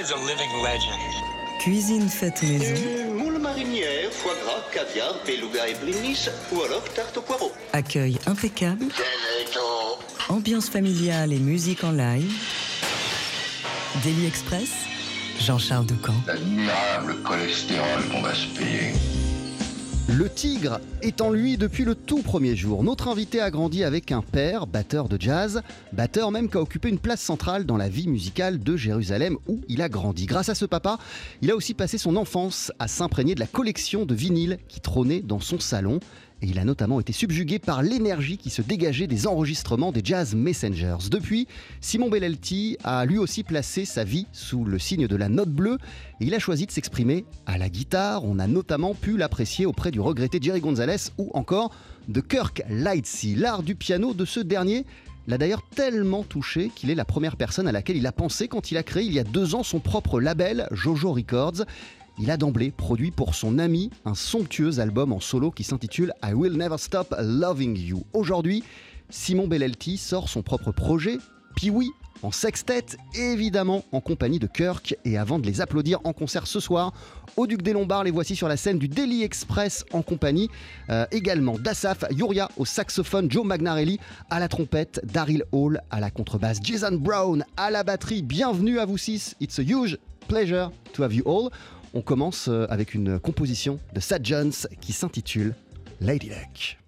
is a living legend. Cuisine faite maison. Euh, moule marinière, foie gras, caviar, beluga et blinis, ou alors tarte au poireau. Accueil impeccable. Ambiance familiale et musique en live. Daily Express. Jean-Charles Doucan. L'admirable cholestérol qu'on va se payer. Le tigre est en lui depuis le tout premier jour. Notre invité a grandi avec un père, batteur de jazz, batteur même qui a occupé une place centrale dans la vie musicale de Jérusalem où il a grandi. Grâce à ce papa, il a aussi passé son enfance à s'imprégner de la collection de vinyles qui trônait dans son salon et il a notamment été subjugué par l'énergie qui se dégageait des enregistrements des Jazz Messengers. Depuis, Simon Bellelti a lui aussi placé sa vie sous le signe de la note bleue et il a choisi de s'exprimer à la guitare. On a notamment pu l'apprécier auprès du regretté Jerry Gonzalez ou encore de Kirk Lightsey. L'art du piano de ce dernier l'a d'ailleurs tellement touché qu'il est la première personne à laquelle il a pensé quand il a créé il y a deux ans son propre label, Jojo Records. Il a d'emblée produit pour son ami un somptueux album en solo qui s'intitule I Will Never Stop Loving You. Aujourd'hui, Simon Bellelti sort son propre projet, oui, en sextet, évidemment en compagnie de Kirk. Et avant de les applaudir en concert ce soir, au Duc des Lombards, les voici sur la scène du Daily Express en compagnie euh, également d'Asaf, Yuria au saxophone, Joe Magnarelli à la trompette, Daryl Hall à la contrebasse, Jason Brown à la batterie. Bienvenue à vous six. It's a huge pleasure to have you all. On commence euh, avec une composition de Sad Jones qui s'intitule Lady Luck.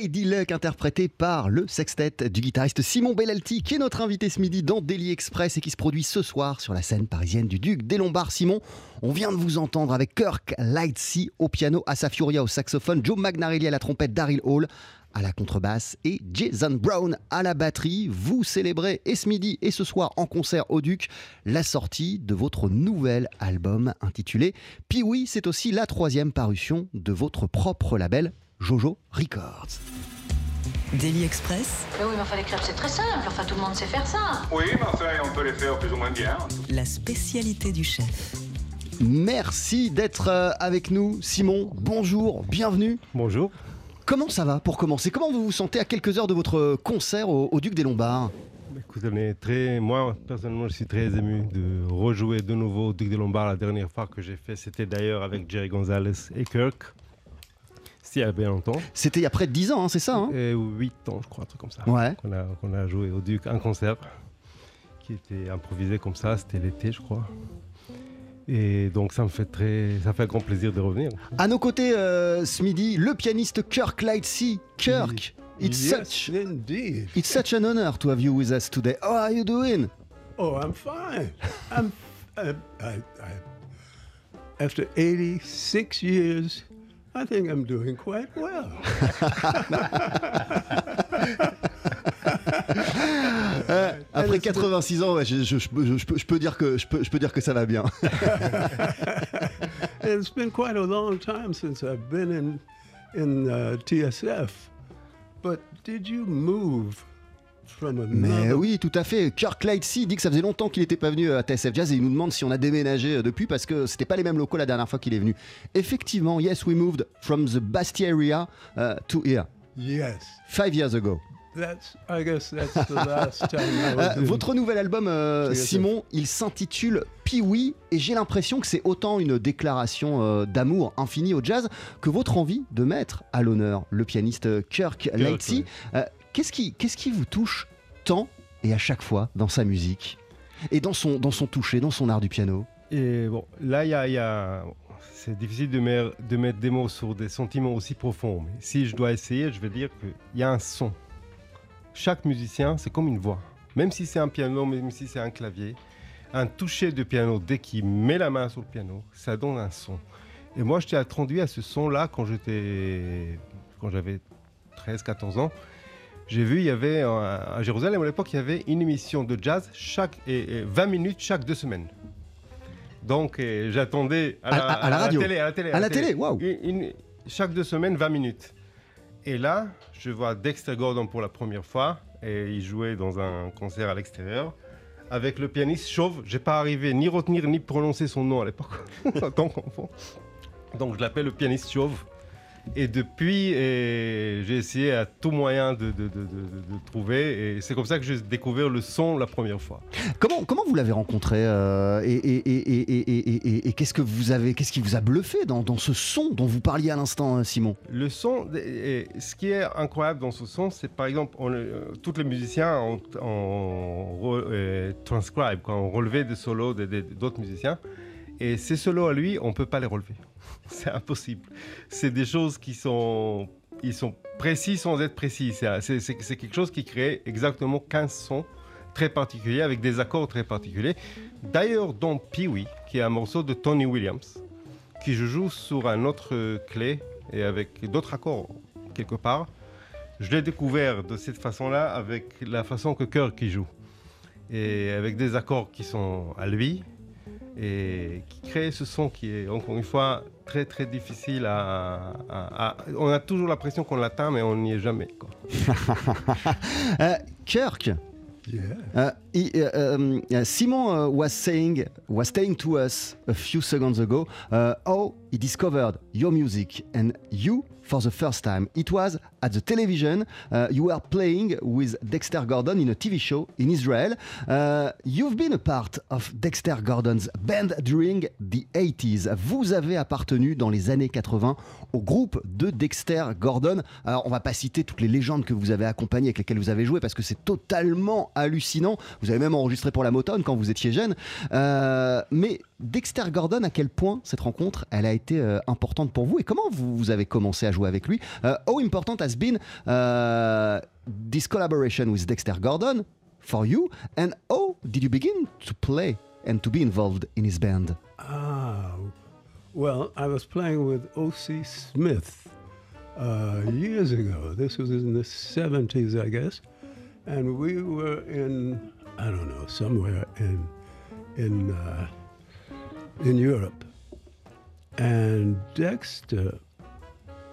Lady Luck interprété par le sextet du guitariste Simon Bellalti qui est notre invité ce midi dans Daily Express et qui se produit ce soir sur la scène parisienne du Duc des Lombards. Simon, on vient de vous entendre avec Kirk Lightsey au piano, Asa Furia au saxophone, Joe Magnarelli à la trompette, Daryl Hall à la contrebasse et Jason Brown à la batterie. Vous célébrez et ce midi et ce soir en concert au Duc la sortie de votre nouvel album intitulé oui, c'est aussi la troisième parution de votre propre label Jojo Records. Daily Express, Mais oui, mais enfin, les crêpes, c'est très simple. Enfin, tout le monde sait faire ça. Oui, mais enfin, on peut les faire plus ou moins bien. la spécialité du chef. Merci d'être euh, avec nous, Simon. Bonjour, bienvenue. Bonjour. Comment ça va pour commencer? Comment vous vous sentez à quelques heures de votre concert au, au Duc des Lombards? Écoute, on est très, moi personnellement, je suis très ému de rejouer de nouveau au Duc des Lombards. La dernière fois que j'ai fait, c'était d'ailleurs avec Jerry Gonzalez et Kirk. C'était il y a bien longtemps. C'était il y a près de 10 ans, hein, c'est ça hein? Et 8 ans, je crois, un truc comme ça. Ouais. Qu'on a, a joué au Duc, un concert qui était improvisé comme ça, c'était l'été, je crois. Et donc ça me fait très, ça fait un grand plaisir de revenir. À nos côtés euh, ce midi, le pianiste Kirk Lightsey. Kirk, it's yes, such indeed. it's such an honor to have you with us today. How are you doing? Oh, I'm fine. I'm. I, I, I, after 86 years, I think I'm doing quite well. Euh, après 86 ans, ouais, je, je- je peux- je dire que je peux, je peux dire que ça va bien. It's been quite a long time since I've been in in uh, TSF. But did you move from? Mais oui, tout à fait. Kirk Lightsey dit que ça faisait longtemps qu'il n'était pas venu à TSF Jazz et il nous demande si on a déménagé euh, depuis parce que c'était pas les mêmes locaux la dernière fois qu'il est venu. Effectivement, yes, we moved from the Bastille area uh, to here Yes. five years ago. That's. I guess that's the last time I was Euh, votre nouvel album, euh. Simon, il s'intitule Pee-Wee et j'ai l'impression que c'est autant une déclaration euh, d'amour infini au jazz que votre envie de mettre à l'honneur le pianiste euh, Kirk Lightsey. Euh, Qu'est-ce qui, vous touche tant et à chaque fois dans sa musique et dans son, toucher, dans son art du piano? Et bon, là, il y a, c'est difficile de, mettre des mots sur des sentiments aussi profonds. Mais si je dois essayer, je vais dire qu'il y a un son. Chaque musicien, c'est comme une voix. Même si c'est un piano, même si c'est un clavier, un toucher de piano, dès qu'il met la main sur le piano, ça donne un son. Et moi, j'étais introduit à ce son-là quand j'étais, quand j'avais 13-14 ans. J'ai vu, il y avait à Jérusalem à l'époque, il y avait une émission de jazz chaque et, et 20 minutes chaque deux semaines. Donc euh, j'attendais À- à- à la radio télé, à la télé, À la télé, waouh chaque deux semaines, 20 minutes. Et là, je vois Dexter Gordon pour la première fois et il jouait dans un concert à l'extérieur avec le pianiste chauve. J'ai pas arrivé ni retenir ni prononcer son nom à l'époque tant qu'enfant. Donc je l'appelle le pianiste chauve. Et depuis, j'ai essayé à tout moyen de, de- de- de- de- de trouver. Et c'est comme ça que j'ai découvert le son la première fois. Comment, comment vous l'avez rencontré euh, et, qu'est-ce que vous avez, qu'est-ce qui vous a bluffé dans, dans ce son dont vous parliez à l'instant, euh, Simon? Le son, ce qui est incroyable dans ce son, c'est par exemple, on, euh, tous les musiciens ont, ont euh, transcribe, quand on relevait des solos d'autres musiciens. Et ces solos à lui, on ne peut pas les relever. C'est impossible. C'est des choses qui sont, ils sont précis sans être précis. C'est quelque chose qui crée exactement 15 sons très particuliers avec des accords très particuliers. D'ailleurs, dans Pee-Wee, qui est un morceau de Tony Williams, qui je joue sur un autre clé et avec d'autres accords quelque part. je l'ai découvert de cette façon-là avec la façon que Kirk y joue. Et avec des accords qui sont à lui et qui créent ce son qui est, encore une fois, très très difficile à. à- à- on a toujours l'impression qu'on l'atteint, mais on n'y est jamais. quoi. Euh, Kirk, Yeah. Uh, he, uh, um, uh, Simon uh, was saying, was saying to us a few seconds ago, uh, how he discovered your music and you for the first time. It was at the television. Uh, you were playing with Dexter Gordon in a TV show in Israel. Uh, you've been a part of Dexter Gordon's band during the 80s. Vous avez appartenu dans les années 80 au groupe de Dexter Gordon. Alors, on va pas citer toutes les légendes que vous avez accompagnées, avec lesquelles vous avez joué, parce que c'est totalement hallucinant. Vous avez même enregistré pour la Motown quand vous étiez jeune. Euh, mais Dexter Gordon, à quel point cette rencontre, elle a été euh, importante pour vous et comment vous, vous avez commencé à jouer avec lui Euh, How important has been uh, this collaboration with Dexter Gordon for you and how did you begin to play and to be involved in his band Ah, well, I was playing with O.C. Smith uh, years ago. This was in the 70s, I guess. And we were in, I don't know, somewhere in, in, uh, in Europe. And Dexter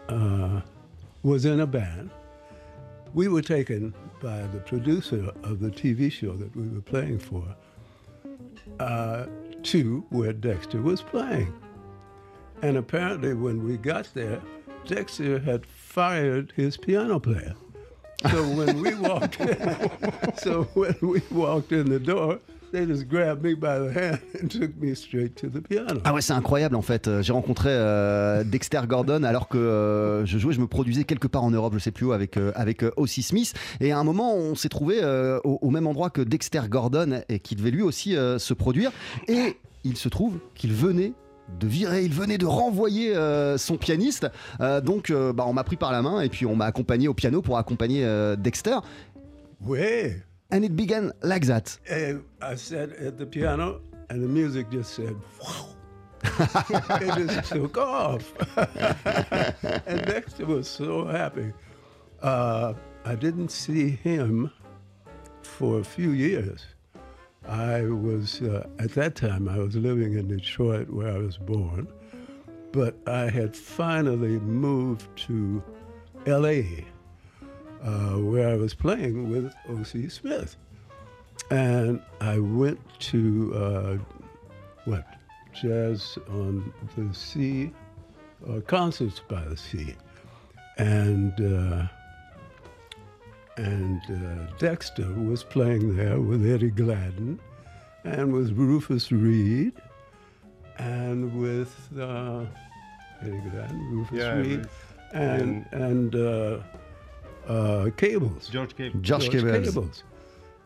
uh, was in a band. We were taken by the producer of the TV show that we were playing for uh, to where Dexter was playing. And apparently, when we got there, Dexter had fired his piano player. So when we walked in, so when we walked in the door, they just grabbed me by the hand and took me straight to the piano. Ah ouais, c'est incroyable en fait. Euh, J'ai rencontré euh, Dexter Gordon alors que euh, je jouais, je me produisais quelque part en Europe, je sais plus où, avec euh, avec Ossie Smith. Et à un moment, on s'est trouvé au, au même endroit que Dexter Gordon et qui devait lui aussi se produire. Et il se trouve qu'il venait de virer, il venait de renvoyer euh, son pianiste. Euh, donc, euh, bah, on m'a pris par la main et puis on m'a accompagné au piano pour accompagger euh, Dexter. Way. And it began like that. And I sat at the piano, and the music just said, wow. it just took off. and Dexter was so happy. Uh, I didn't see him for a few years. I was, uh, at that time, I was living in Detroit where I was born, but I had finally moved to LA uh, where I was playing with O.C. Smith. And I went to, uh, what, Jazz on the Sea, uh, Concerts by the Sea. And, uh, and uh, Dexter was playing there with Eddie Gladden and with Rufus Reed and with uh, Eddie Gladden, Rufus Yeah, Reed, Rufus. and, and uh, uh, Cables. George Cable. George Cables. Cables.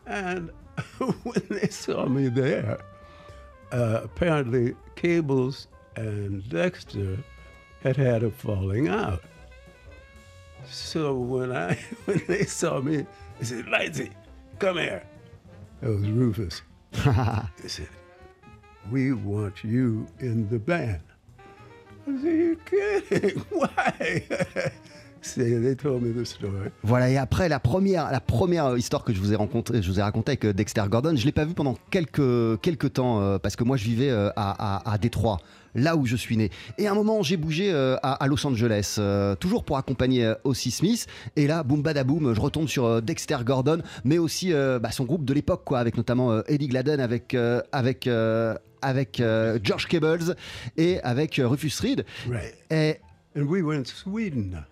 And when they saw me there, uh, apparently Cables and Dexter had had a falling out. So when I when they saw me, they said, "Lightsy, come here." That was Rufus. they said, "We want you in the band." I said, "You're kidding? Why?" Story. Voilà, et après la première, la première histoire que je vous ai je vous ai raconté avec euh, Dexter Gordon, je l'ai pas vu pendant quelques, quelques temps euh, parce que moi je vivais euh, à, à, à Détroit, là où je suis né. Et à un moment j'ai bougé euh, à, à Los Angeles, euh, toujours pour accompagner euh, Ossie Smith. Et là, boum badaboum, je retombe sur Dexter Gordon, mais aussi bah, son groupe de l'époque, quoi, avec notamment Eddie Gladden, avec avec avec George Cables et avec Rufus Reed. Right. Et And we were in Sweden.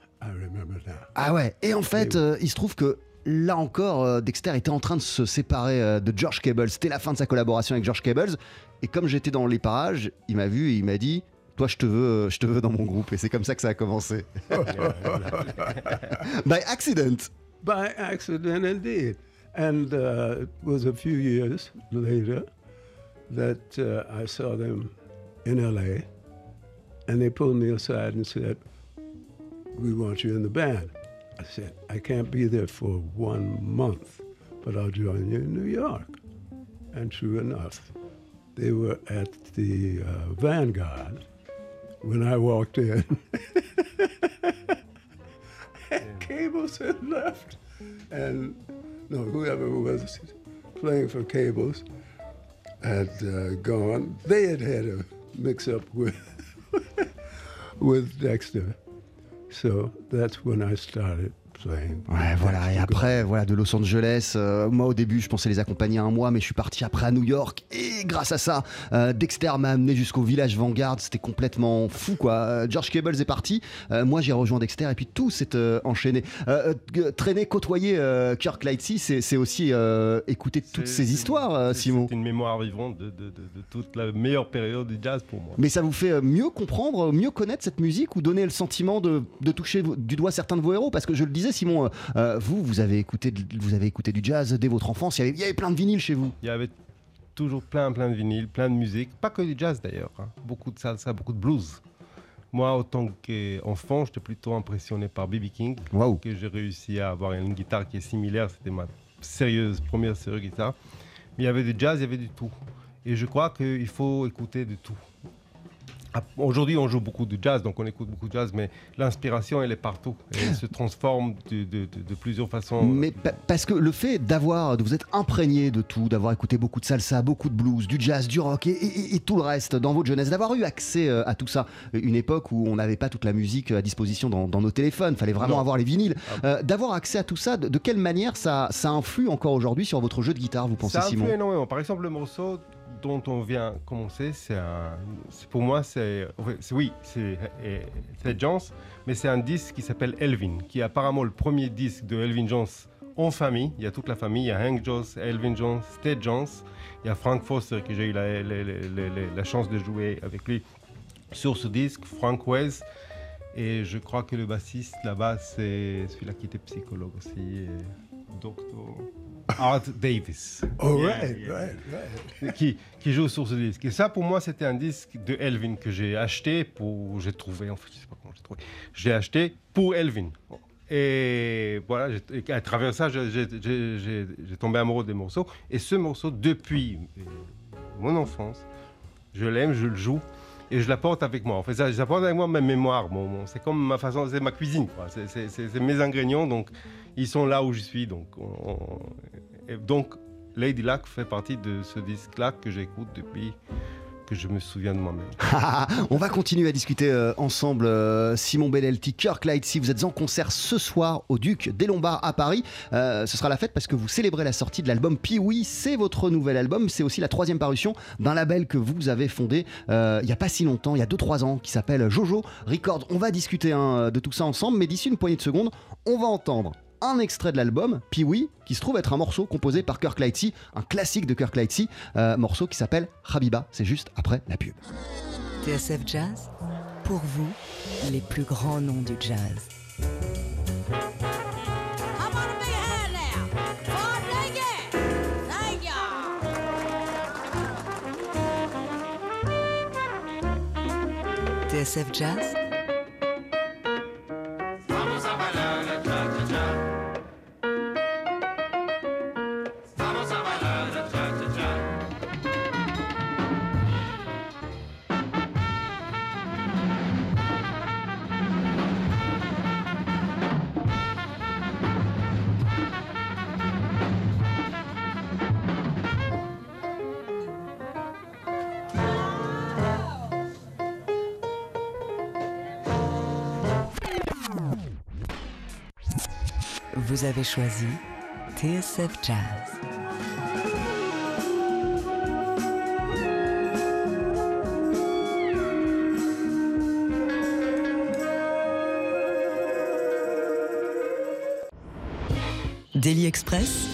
Ah ouais, et en fait, euh, il se trouve que là encore, euh, Dexter était en train de se séparer euh, de George Cables. C'était la fin de sa collaboration avec George Cables. Et comme j'étais dans les parages, il m'a vu et il m'a dit Toi, je te veux, je te veux dans mon groupe. Et c'est comme ça que ça a commencé. By accident. By accident, indeed. And uh, it was a few years later that uh, I saw them in LA, and they pulled me aside and said, We want you in the band. I said, I can't be there for one month, but I'll join you in New York. And true enough, they were at the uh, Vanguard when I walked in. Cable cables had left, and no, whoever was playing for cables had uh, gone. They had had a mix-up with with Dexter, so that's when I started Ouais, voilà. Et après, voilà, de Los Angeles. euh, moi, au début, je pensais les accompagner un mois, mais je suis parti après à New York. Et grâce à ça, euh, Dexter m'a amené jusqu'au village Vanguard. C'était complètement fou, quoi. Euh, George Cables est parti. euh, moi, j'ai rejoint Dexter, et puis tout s'est enchaîné. Traîner, côtoyer Kirk Lightsey, c'est aussi écouter toutes ces histoires, Simon. C'est une mémoire vivante de, de- de- de toute la meilleure période du jazz pour moi. Mais ça vous fait mieux comprendre, mieux connaître cette musique ou donner le sentiment de, toucher du doigt certains de vos héros? Parce que je le disais, Simon, euh, euh, vous, vous avez, écouté, vous avez écouté du jazz dès votre enfance. Il y avait, il y avait plein de vinyles chez vous. Il y avait toujours plein, plein de vinyles, plein de musique, pas que du jazz d'ailleurs, hein. beaucoup de salsa, beaucoup de blues. Moi, autant qu'enfant, j'étais plutôt impressionné par B.B. King, que j'ai réussi à avoir une guitare qui est similaire, c'était ma sérieuse, première sérieuse guitare. Mais il y avait du jazz, il y avait du tout. Et je crois qu'il faut écouter de tout. Ah, Aujourd'hui, on joue beaucoup de jazz, donc on écoute beaucoup de jazz, mais l'inspiration, elle est partout. Et elle se transforme de, de- de- de plusieurs façons. Mais pa- parce que le fait d'avoir, de vous être imprégné de tout, d'avoir écouté beaucoup de salsa, beaucoup de blues, du jazz, du rock et, et- et tout le reste dans votre jeunesse, d'avoir eu accès euh, à tout ça, une époque où on n'avait pas toute la musique à disposition dans, dans nos téléphones, fallait vraiment Non. avoir les vinyles, Ah. Euh, d'avoir accès à tout ça, de, quelle manière ça, ça influe encore aujourd'hui sur votre jeu de guitare, vous pensez Ça Simon? influe énormément. Par exemple, le morceau dont on vient commencer, c'est pour moi, c'est, oui, c'est Ted Jones, mais c'est un disque qui s'appelle Elvin, qui est apparemment le premier disque de Elvin Jones en famille. Il y a toute la famille, il y a Hank Jones, Elvin Jones, Ted Jones, il y a Frank Foster que j'ai eu la, chance de jouer avec lui sur ce disque, Frank West. Et je crois que le bassiste là-bas, c'est celui-là qui était psychologue aussi, et Dr. Art Davis. Oh, Yeah, right, yeah, right, right. qui, qui joue sur ce disque. Et ça, pour moi, c'était un disque de Elvin que j'ai acheté pour. J'ai trouvé, en fait, je sais pas comment j'ai trouvé. J'ai acheté pour Elvin. Et voilà, à travers ça, j'ai tombé amoureux des morceaux. Et ce morceau, depuis euh, mon enfance, je l'aime, je le joue. Et je l'apporte avec moi. En fait, ça, j'apporte avec moi ma mémoire. Mon, mon- c'est comme ma façon, c'est ma cuisine. C'est, mes ingrédients, donc ils sont là où je suis. Donc, donc Lady Luck fait partie de ce disque-là que j'écoute depuis que je me souviens de moi-même. On va continuer à discuter euh, ensemble. euh, Simon Benelti, Kirk Lightsey, vous êtes en concert ce soir au Duc des Lombards à Paris. Euh, ce sera la fête parce que vous célébrez la sortie de l'album Pee-Wee. C'est votre nouvel album. C'est aussi la troisième parution d'un label que vous avez fondé il n'y a pas si longtemps, il y a 2-3 ans, qui s'appelle Jojo Records. On va discuter hein, de tout ça ensemble, mais d'ici une poignée de secondes, on va entendre un extrait de l'album, Pee-Wee, qui se trouve être un morceau composé par Kirk Lightsey, un classique de Kirk Lightsey, euh, morceau qui s'appelle Habiba. C'est juste après la pub. TSF Jazz, pour vous, les plus grands noms du jazz. TSF Jazz, vous avez choisi TSF Jazz. Daily Express,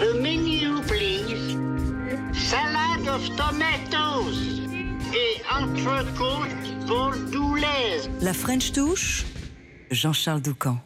A menu, please. Salad of tomatoes et entrecôte bordelaise. la French Touche, Jean-Charles Doucan.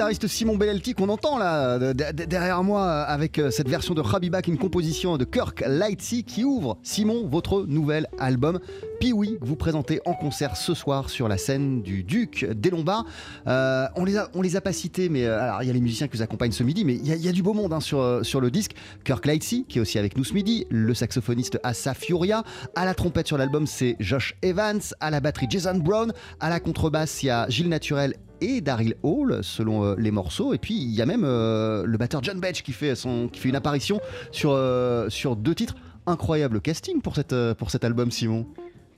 Guitariste Simon Bellelti qu'on entend là de- de- derrière moi avec euh, cette version de est une composition de Kirk Lightsey qui ouvre Simon votre nouvel album Pee-Wee que vous présentez en concert ce soir sur la scène du Duc des Lombards. Euh, on les a on les a pas cités mais euh, alors il y a les musiciens qui vous accompagnent ce midi mais il y, a- du beau monde hein, sur euh, sur le disque. Kirk Lightsey qui est aussi avec nous ce midi, le saxophoniste Assa Furia, à la trompette sur l'album c'est Josh Evans, à la batterie Jason Brown, à la contrebasse il y a Gilles Naturel et Daryl Hall selon euh, les morceaux et puis il y a même euh, le batteur John Betch qui fait son qui fait une apparition sur euh, sur deux titres incroyable casting pour cette pour cet album Simon?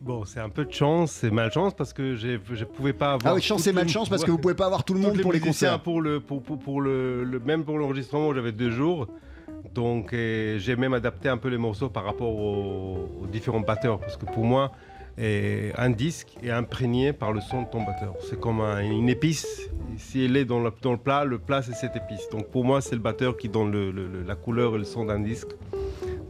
Bon, c'est un peu de chance, c'est malchance parce que je pouvais pas avoir. ah oui chance et malchance parce que vous pouvez pas avoir tout le monde pour les concerts Pour le, pour, pour, pour le, le- même pour l'enregistrement, j'avais deux jours. Donc j'ai même adapté un peu les morceaux par rapport aux, aux différents batteurs. Parce que pour moi, euh, un disque est imprégné par le son de ton batteur. C'est comme un- une épice. Si elle est dans le, le plat, le plat c'est cette épice. Donc pour moi, c'est le batteur qui donne la couleur et le son d'un disque.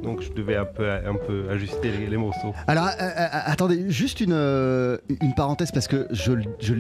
Donc je devais un peu, un peu ajuster les, morceaux. Alors, euh, euh, attendez, juste une, euh, une parenthèse, parce que je,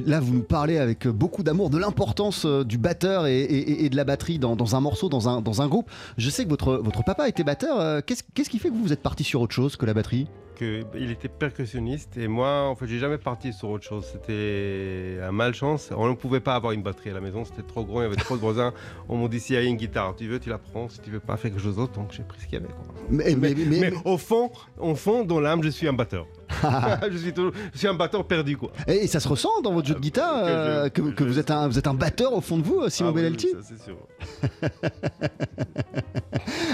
là, vous nous parlez avec beaucoup d'amour de l'importance euh, du batteur et, et- et de la batterie dans, un morceau, dans un, groupe. Je sais que votre, papa était batteur. euh, Qu'est-ce qu'est-ce qui fait que vous vous êtes parti sur autre chose que la batterie? Que il était percussionniste et moi en fait j'ai jamais parti sur autre chose. C'était un malchance. On ne pouvait pas avoir une batterie à la maison. C'était trop gros il y avait trop de voisins. On m'a dit s'il y a une guitare tu veux tu la prends. Si tu veux pas faire quelque chose d'autre. Donc j'ai pris ce qu'il y avait quoi. mais, mais, mais- mais- mais au fond au fond dans l'âme je suis un batteur. Je, suis toujours- je suis un batteur perdu quoi. Et ça se ressent dans votre jeu de guitare que je- euh, que, vous, êtes un, vous êtes un batteur au fond de vous, Simon Ah oui, Bellelti oui, ça, c'est sûr.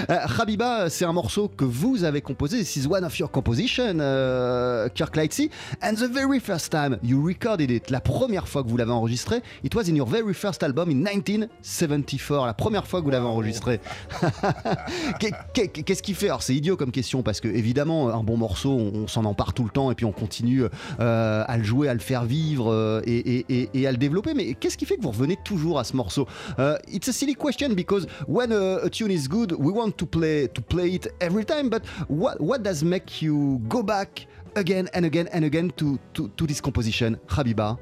Euh, Habiba, c'est un morceau que vous avez composé. This is one of your compositions, euh, Kirk Lightsey. And the very first time you recorded it, la première fois que vous l'avez enregistré, it was in your very first album in 1974. La première fois que vous l'avez enregistré. Qu'est- qu'est- Qu'est-ce qui fait? Alors c'est idiot comme question parce que évidemment un bon morceau, on, on s'en empare tout le temps et puis on continue euh, à le jouer, à le faire vivre euh, et, et- et- et à le développer. Mais qu'est-ce qui fait que vous revenez toujours à ce morceau? Uh, It's a silly question because when a, a tune is good, we want to play to play it every time. But what what does make you go back again and again and again to to, to this composition, Habiba?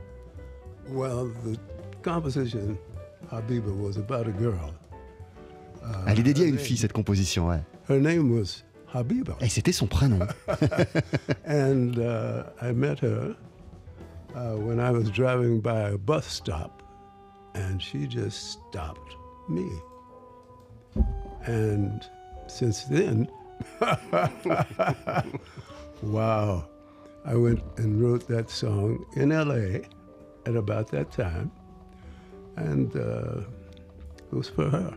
Well, the composition, Habiba, was about a girl. Elle est dédiée à une fille, cette composition, ouais. Her name was Habiba. Et c'était son prénom. and uh, I met her uh, when I was driving by a bus stop, and she just stopped me. And since then, wow, I went and wrote that song in LA at about that time, and uh, it was for her.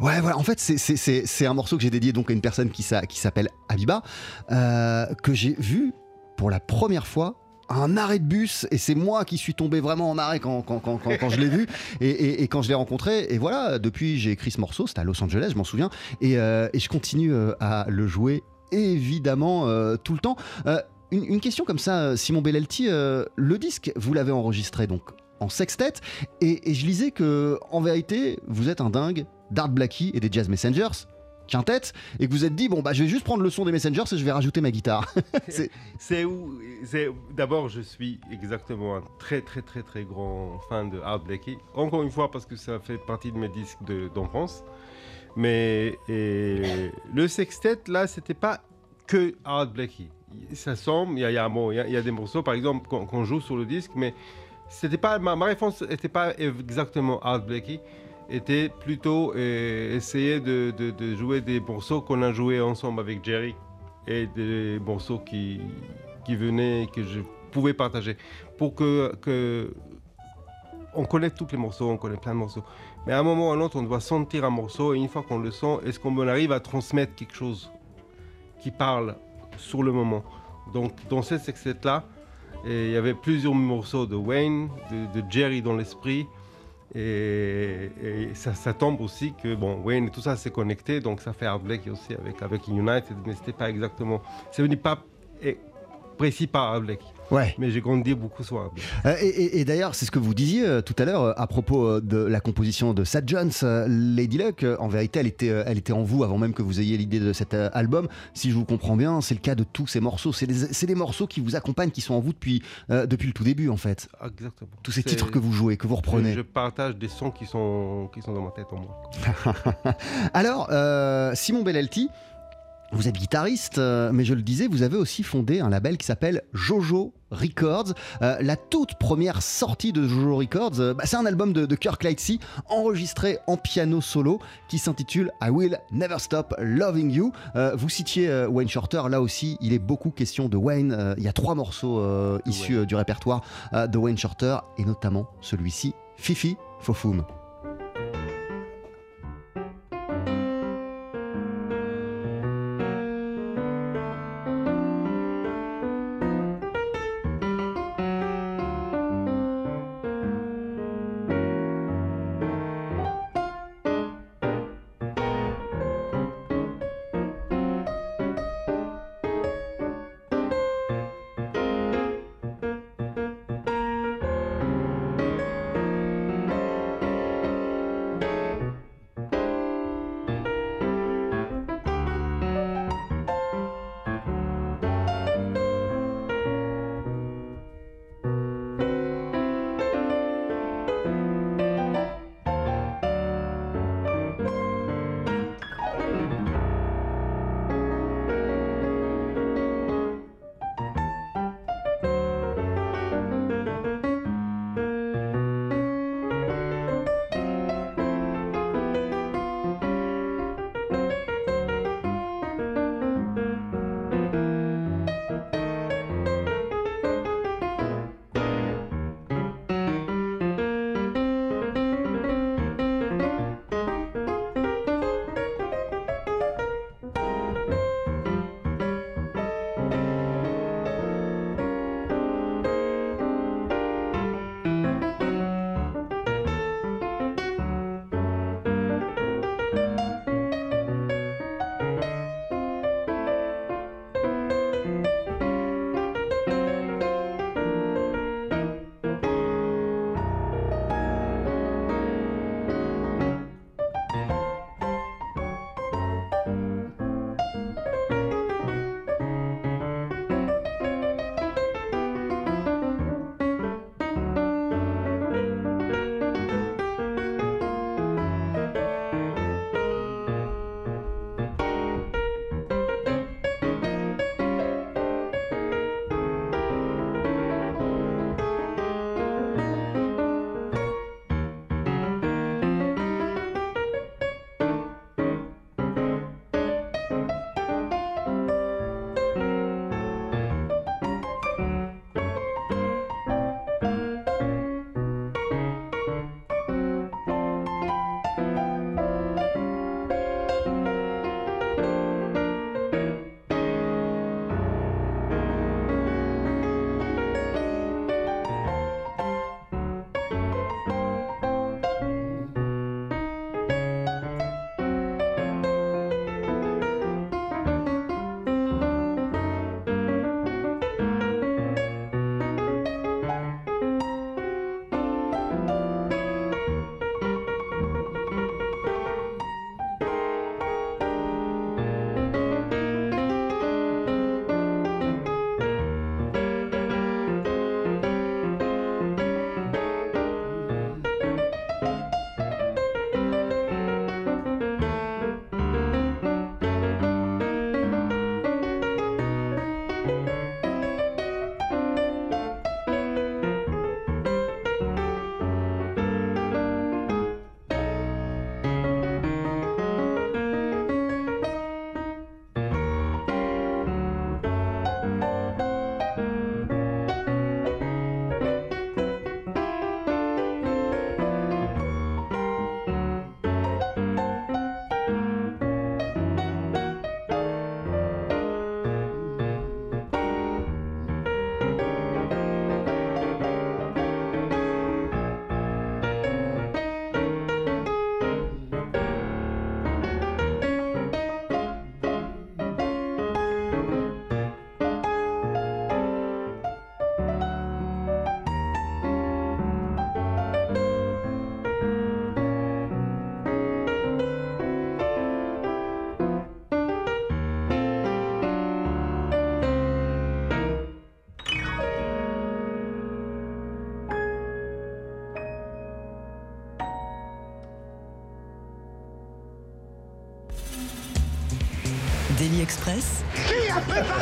Ouais, voilà. En fait, c'est- un morceau que j'ai dédié donc à une personne qui, s'a- qui s'appelle Habiba, euh, que j'ai vu pour la première fois un arrêt de bus. Et c'est moi qui suis tombé vraiment en arrêt quand, quand, quand, je l'ai vu et, et- quand je l'ai rencontré. Et voilà, depuis, j'ai écrit ce morceau. C'était à Los Angeles, je m'en souviens. Et, euh, et je continue euh, à le jouer évidemment euh, tout le temps. Une, question comme ça, Simon Bellelti, euh, le disque, vous l'avez enregistré donc en sextet, et, et je lisais que en vérité, vous êtes un dingue d'Art Blackie et des Jazz Messengers, quintet, et que vous êtes dit bon bah je vais juste prendre le son des Messengers et je vais rajouter ma guitare. C'est- où D'abord, je suis exactement un très très très très grand fan de Art Blakey. Encore une fois, parce que ça fait partie de mes disques de- d'enfance. Mais et le sextet, là, c'était pas que Art Blakey. Ça semble, il y y a- des morceaux, par exemple, qu'on joue sur le disque, mais c'était pas ma, ma n'était pas exactement Art Blakey. Était plutôt euh, essayer de, jouer des morceaux qu'on a joués ensemble avec Jerry et des morceaux qui, qui venaient, que je pouvais partager. Pour que, que. On connaît tous les morceaux, on connaît plein de morceaux. Mais à un moment ou à un autre, on doit sentir un morceau, et une fois qu'on le sent, est-ce qu'on arrive à transmettre quelque chose qui parle sur le moment? Donc, dans cette sextet-là, et il y avait plusieurs morceaux de Wayne, de Jerry dans l'esprit. Et, ça, tombe aussi que bon, Wayne et tout ça c'est connecté, donc ça fait Blakey aussi avec, avec United, mais c'était pas exactement. C'est venu pas précis par Art Blakey. Ouais. Mais j'ai grandi beaucoup sur Blakey. Euh, et et- et d'ailleurs, c'est ce que vous disiez euh, tout à l'heure euh, à propos euh, de la composition de Sad Jones, Lady Luck. en vérité, elle était, elle était en vous avant même que vous ayez l'idée de cet album. Si je vous comprends bien, c'est le cas de tous ces morceaux. C'est des, morceaux qui vous accompagnent, qui sont en vous depuis, depuis le tout début, en fait. Exactement. Tous ces titres que vous jouez, que vous reprenez. Je, je partage des sons qui sont, qui sont dans ma tête en moi. Alors, Simon Bellelti, vous êtes guitariste, euh, mais je le disais, vous avez aussi fondé un label qui s'appelle Jojo Records. Euh, la toute première sortie de Jojo Records, euh, bah, c'est un album de, de Kirk Lightsey enregistré en piano solo qui s'intitule I Will Never Stop Loving You. Vous citiez Wayne Shorter, là aussi, il est beaucoup question de Wayne. Il y a trois morceaux issus du répertoire de Wayne Shorter, et notamment celui-ci, Fifi Fofoum.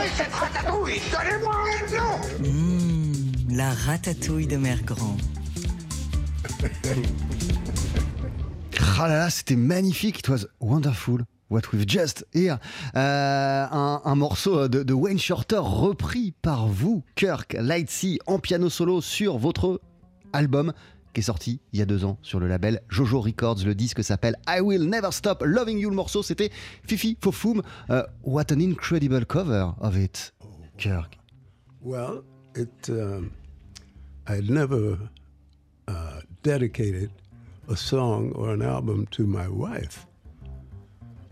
A préparé cette ratatouille Donnez-moi un nom Mmh, La ratatouille de Mère Grand. Ah là là, c'était magnifique. It was wonderful. What we've just here. Euh, un, un morceau de, de Wayne Shorter repris par vous, Kirk Lightsey, en piano solo sur votre album qui est sorti il y a deux ans sur le label Jojo Records. Le disque s'appelle I Will Never Stop Loving You. Le morceau, c'était Fifi Fofoum. Euh, what an incredible cover of it, Kirk. Well, it. Um, I never uh, dedicated a song or an album to my wife,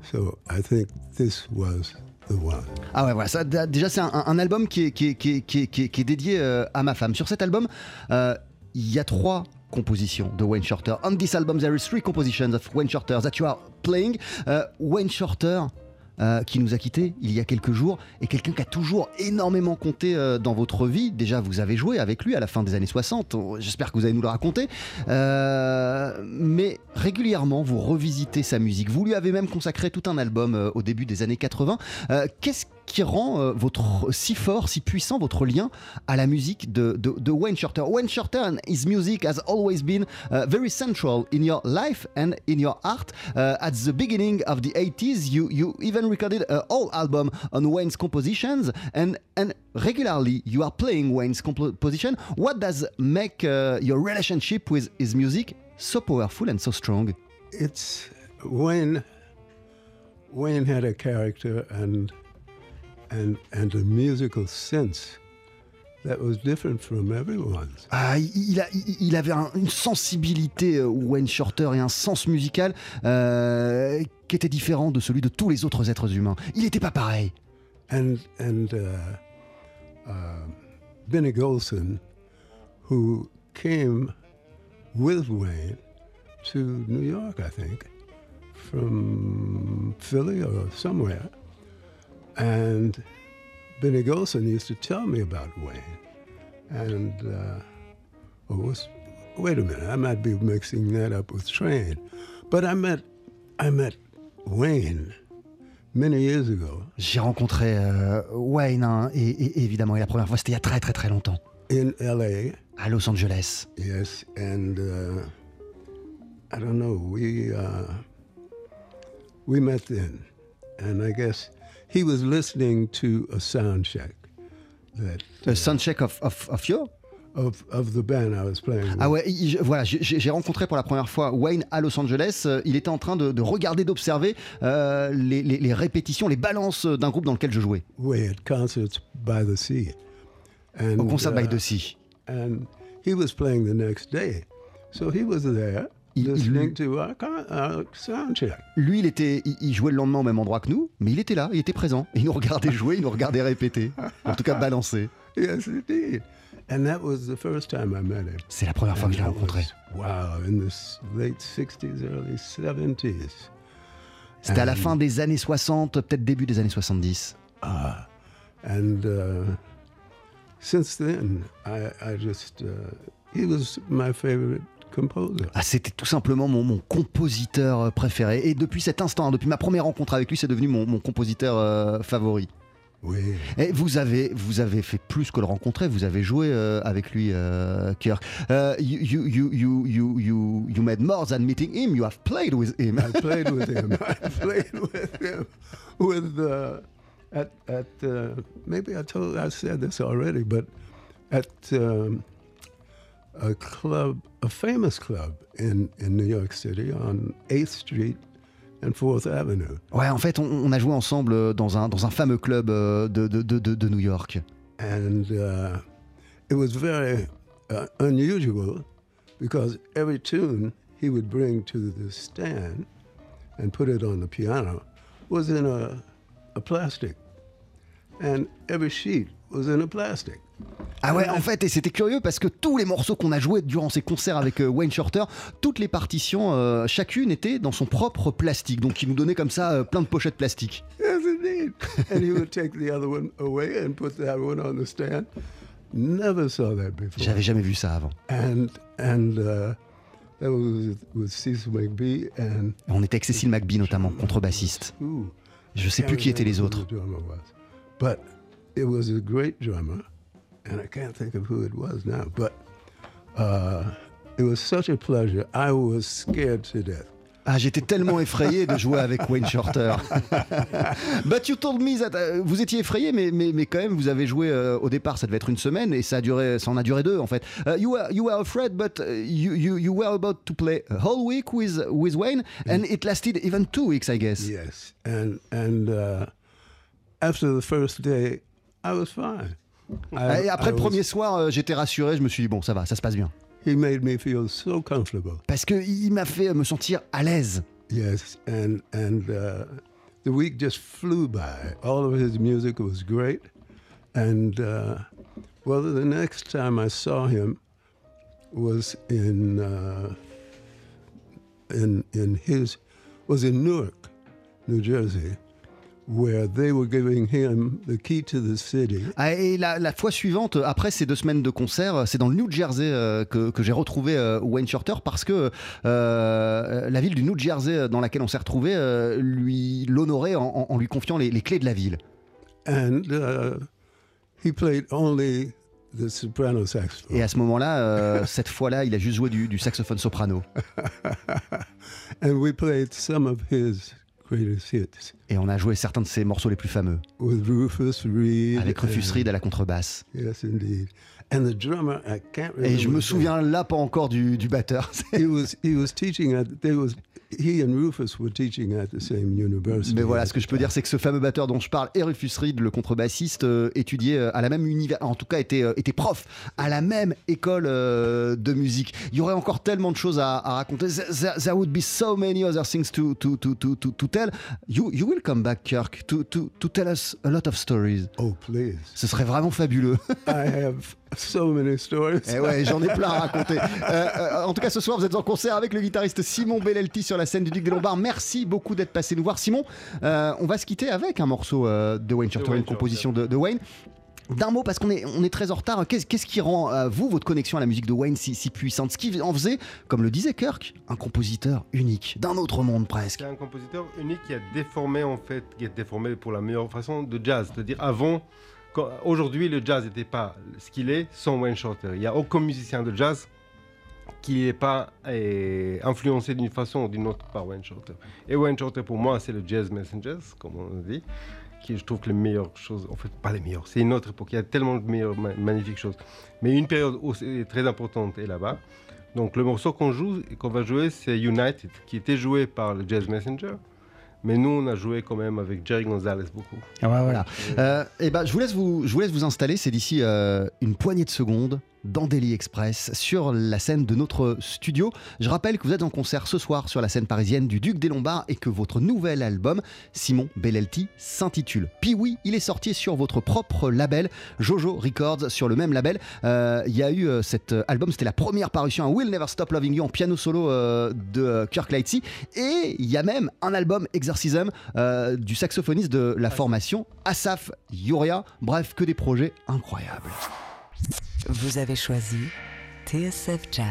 so I think this was the one. Ah ouais, voilà, ça, déjà c'est un, album qui est, qui est- qui est- qui est- qui est- qui est dédié euh, à ma femme. Sur cet album, euh, il y a trois compositions de Wayne Shorter. On this album, there is three compositions of Wayne Shorter that you are playing. Euh, Wayne Shorter, euh, qui nous a quittés il y a quelques jours, est quelqu'un qui a toujours énormément compté euh, dans votre vie. Déjà, vous avez joué avec lui à la fin des années 60. J'espère que vous allez nous le raconter. Euh, mais régulièrement, vous revisitez sa musique. Vous lui avez même consacré tout un album euh, au début des années 80. Euh, Qu'est-ce qui rend euh, votre si fort, si puissant votre lien à la musique de, de, Wayne Shorter Wayne Shorter and his music has always been uh, very central in your life and in your art. Uh, at the beginning of the 80s, you, you even recorded a whole album on Wayne's compositions and, and regularly you are playing Wayne's composition. What does make uh, your relationship with his music so powerful and so strong? It's Wayne. Wayne had a character and and and a musical sense that was different from everyone's. Ah, il, a- il- il avait un- une sensibilité, euh, Wayne Shorter, et un sens musical euh, qui était différent de celui de tous les autres êtres humains. Il n'était pas pareil. and and uh, uh, Benny Golson, who came with Wayne to New York, I think, from Philly or somewhere, and Benny Golson used to tell me about Wayne, and uh, oh, was, wait a minute, I might be mixing that up with Train, but I met I met Wayne many years ago J'ai rencontré euh, Wayne, hein, et, et- évidemment, et la première fois, c'était il y a très très très longtemps, in L.A. à Los Angeles. Yes, and uh, I don't know. We uh, we met then, and I guess he was listening to a sound check that A soundcheck of, of, of you of of the band I was playing. With. Ah ouais, je- voilà, j'ai rencontré pour la première fois Wayne à Los Angeles. Euh, Il était en train de, de regarder, d'observer euh, les, les- les répétitions, les balances d'un groupe dans lequel je jouais, Way at concerts by the sea, and au concert uh, by the Sea. and he was playing the next day, so he was there Il- il- to check. Lui, il, était, il, il jouait le lendemain au même endroit que nous, mais il était là, il était présent. Il nous regardait jouer, il nous regardait répéter. En tout cas, balancer. Yes, indeed. And that was the first time I met him. C'est la première fois que je l'ai rencontré. was, Wow, in the s- late 60s, early 70s. C'était à la And- fin des années 60, peut-être début des années 70. Ah, and uh, since then, I, I just, uh, he was my favorite Ah, c'était tout simplement mon, mon compositeur euh, préféré. Et depuis cet instant, hein, depuis ma première rencontre avec lui, c'est devenu mon, mon compositeur euh, favori. Oui. Et vous avez, vous avez fait plus que le rencontrer, vous avez joué euh, avec lui, euh, Kirk. You, you, you, you, you, you, you made more than meeting him, you have played with him. I played with him. I played with him with uh, at at uh, maybe I told I said this already, but at um, a club, a famous club in in New York City on Eighth Street and Fourth Avenue. Ouais, en fait, on, on a joué ensemble euh, dans un, dans un fameux club euh, de, de- de New York. and uh, it was very uh, unusual because every tune he would bring to the stand and put it on the piano was in a, a plastic, and every sheet was in a plastic. Ah ouais, en fait, et c'était curieux parce que tous les morceaux qu'on a joués durant ces concerts avec euh, Wayne Shorter, toutes les partitions, euh, chacune était dans son propre plastique. Donc il nous donnait comme ça euh, plein de pochettes plastiques. Yes, indeed. and he would take the other one away and put that one on the stand. Never saw that before. J'avais jamais vu ça avant. And and uh, that was with Cecil McBee and On était avec Cécile McBee notamment, contrebassiste. Je sais plus qui étaient les autres. But it was a great drummer, and I can't think of who it was now. But uh, it was such a pleasure. I was scared to death. Ah, j'étais tellement effrayé de jouer avec Wayne Shorter. But you told me that, euh, vous étiez effrayé, mais, mais, mais quand même, vous avez joué euh, au départ, ça devait être une semaine, et ça, a duré, ça en a duré deux en fait. Euh, you, were, you were afraid, but uh, you, you, you were about to play a whole week with, with Wayne, and it lasted even two weeks, I guess. Yes, and and uh, after the first day, I was fine. I- Et après I le was- premier soir, euh, j'étais rassuré, je me suis dit, bon, ça va, ça se passe bien. he made me feel so comfortable. Parce qu'il m'a fait me sentir à l'aise. Yes, and and uh, the week just flew by. All of his music was great, and uh, well, the next time I saw him was in uh, in in his was in Newark, New Jersey, where they were giving him the key to the city. Ah, et la, la fois suivante, après ces deux semaines de concert, c'est dans le New Jersey euh, que, que j'ai retrouvé euh, Wayne Shorter parce que euh, la ville du New Jersey euh, dans laquelle on s'est retrouvé lui l'honorait en, en- en lui confiant les, les clés de la ville. and uh, he played only the soprano saxophone. Et à ce moment-là, cette fois-là, il a juste joué du, du saxophone soprano. and we played some of his Et on a joué certains de ses morceaux les plus fameux with Rufus Reed. avec Rufus Reed à la contrebasse. Yes, indeed. And the drummer, I can't remember. Et je me souviens là pas encore du, du batteur. He was he was teaching at they was he and Rufus were teaching at the same university. Mais voilà, ce que je peux dire, c'est que ce fameux batteur dont je parle, et Rufus Reed, le contrebassiste, euh, étudiait euh, à la même université, en tout cas était, euh, était prof à la même école euh, de musique. Il y aurait encore tellement de choses à, à raconter. There, there- would be so many other things to, to, to, to, to, to tell. You, you will come back, Kirk, to, to, to tell us a lot of stories. Oh please! Ce serait vraiment fabuleux. I have so many stories. Eh ouais, j'en ai plein à raconter. Euh, euh, en tout cas, ce soir, vous êtes en concert avec le guitariste Simon Bellelti sur la scène du Duc des Lombards. Merci beaucoup d'être passé nous voir. Simon, euh, on va se quitter avec un morceau euh, de Wayne Shorter, une composition de, de Wayne. D'un mot, parce qu'on est, on est très en retard, qu'est-ce qu'est-ce qui rend, euh, vous, votre connexion à la musique de Wayne si, si puissante? Ce qui en faisait, comme le disait Kirk, un compositeur unique, d'un autre monde presque. C'est un compositeur unique qui a déformé en fait, qui a déformé pour la meilleure façon de jazz. C'est-à-dire avant, aujourd'hui le jazz n'était pas ce qu'il est sans Wayne Shorter. Il n'y a aucun musicien de jazz qui n'est pas influencé d'une façon ou d'une autre par Wayne Shorter. Et Wayne Shorter pour moi c'est le jazz messengers, comme on dit, qui je trouve que les meilleures choses, en fait pas les meilleures, c'est une autre époque, il y a tellement de meilleures, ma- magnifiques choses. Mais une période aussi très importante est là-bas. Donc le morceau qu'on joue, qu'on va jouer, c'est United, qui était joué par le Jazz Messenger. Mais nous, on a joué quand même avec Jerry Gonzalez beaucoup. Ah ouais, voilà. Euh, et ben, je vous laisse vous, je vous laisse vous installer. C'est d'ici euh, une poignée de secondes dans Daily Express sur la scène de notre studio. Je rappelle que vous êtes en concert ce soir sur la scène parisienne du Duc des Lombards et que votre nouvel album, Simon Bellelti, s'intitule oui, il est sorti sur votre propre label, Jojo Records, sur le même label. Euh, Il y a eu euh, cet euh, album, c'était la première parution à Will Never Stop Loving You en piano solo euh, de Kirk Lightsey. Et il y a même un album Exorcism du saxophoniste de la formation Asaf Yuria. Bref, que des projets incroyables. Vous avez choisi TSF Jazz.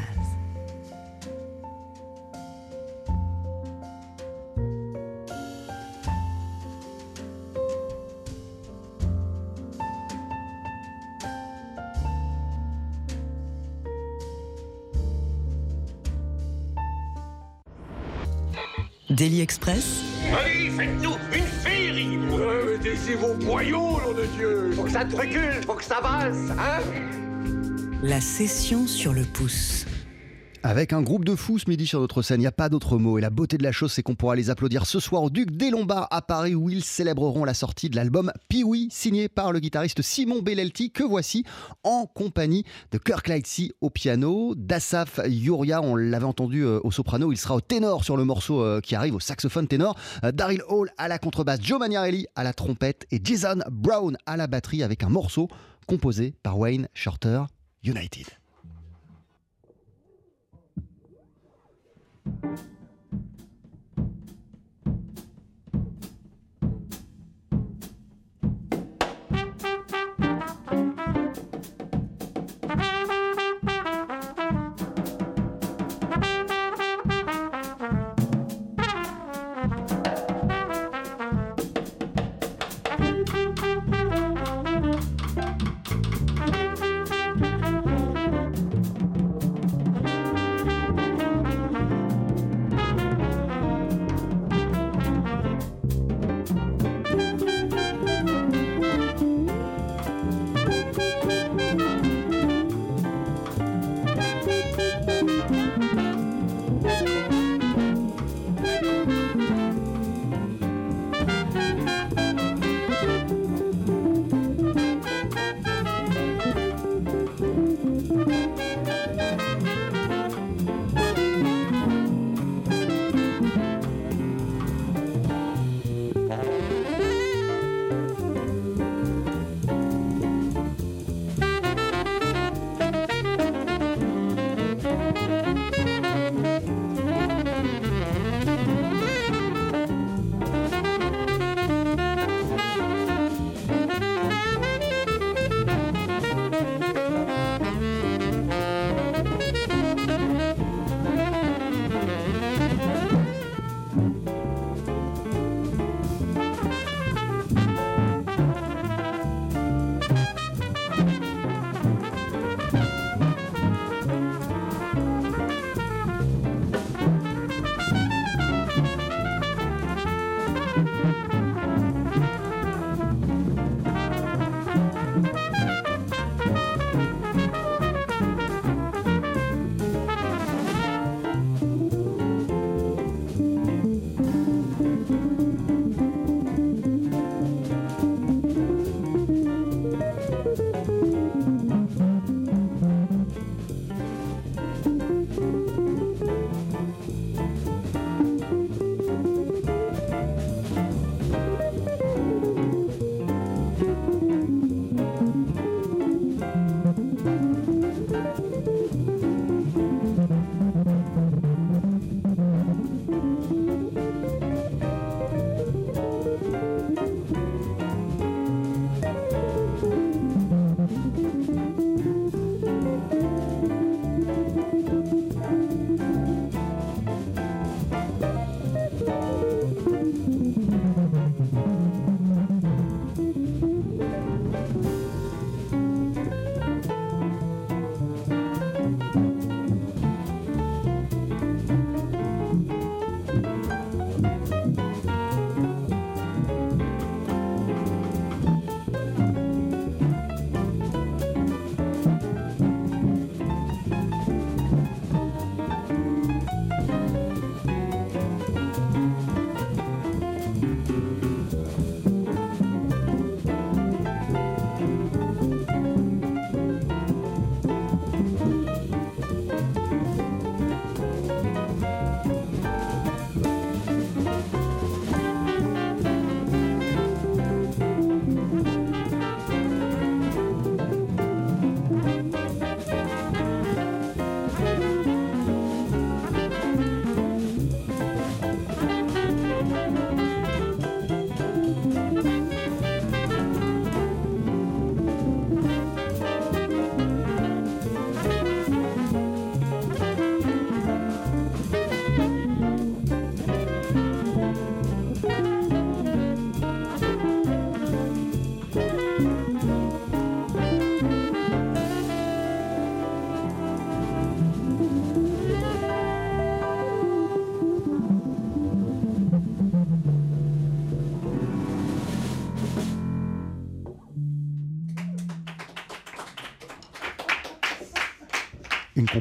Daily Express, Allez, faites-nous une féerie. Ouais, mettez vos boyaux, nom de Dieu. Faut que ça te recule, faut que ça avance, hein? La session sur le pouce. Avec un groupe de fous ce midi sur notre scène, il n'y a pas d'autre mot. Et la beauté de la chose, c'est qu'on pourra les applaudir ce soir au Duc des Lombards à Paris où ils célébreront la sortie de l'album Pee-Wee, signé par le guitariste Simon Bellelti, que voici en compagnie de Kirk Lightsey au piano, d'Asaf Yuria, on l'avait entendu euh, au soprano, il sera au ténor sur le morceau euh, qui arrive, au saxophone ténor, euh, Daryl Hall à la contrebasse, Joe Maniarelli à la trompette et Jason Brown à la batterie avec un morceau composé par Wayne Shorter, United.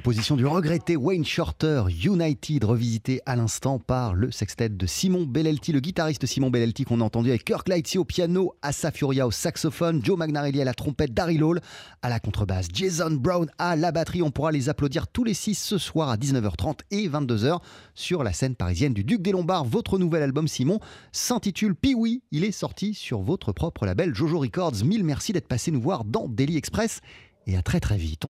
Composition du regretté Wayne Shorter, United, revisité à l'instant par le sextet de Simon Bellelti, le guitariste Simon Bellelti qu'on a entendu avec Kirk Lightsey au piano, Asa Furia au saxophone, Joe Magnarelli à la trompette, Daryl Hall à la contrebasse, Jason Brown à la batterie. On pourra les applaudir tous les six ce soir à 19h30 et 22h sur la scène parisienne du Duc des Lombards. Votre nouvel album Simon s'intitule Pee-Wee. Il est sorti sur votre propre label Jojo Records. Mille merci d'être passé nous voir dans Daily Express et à très très vite.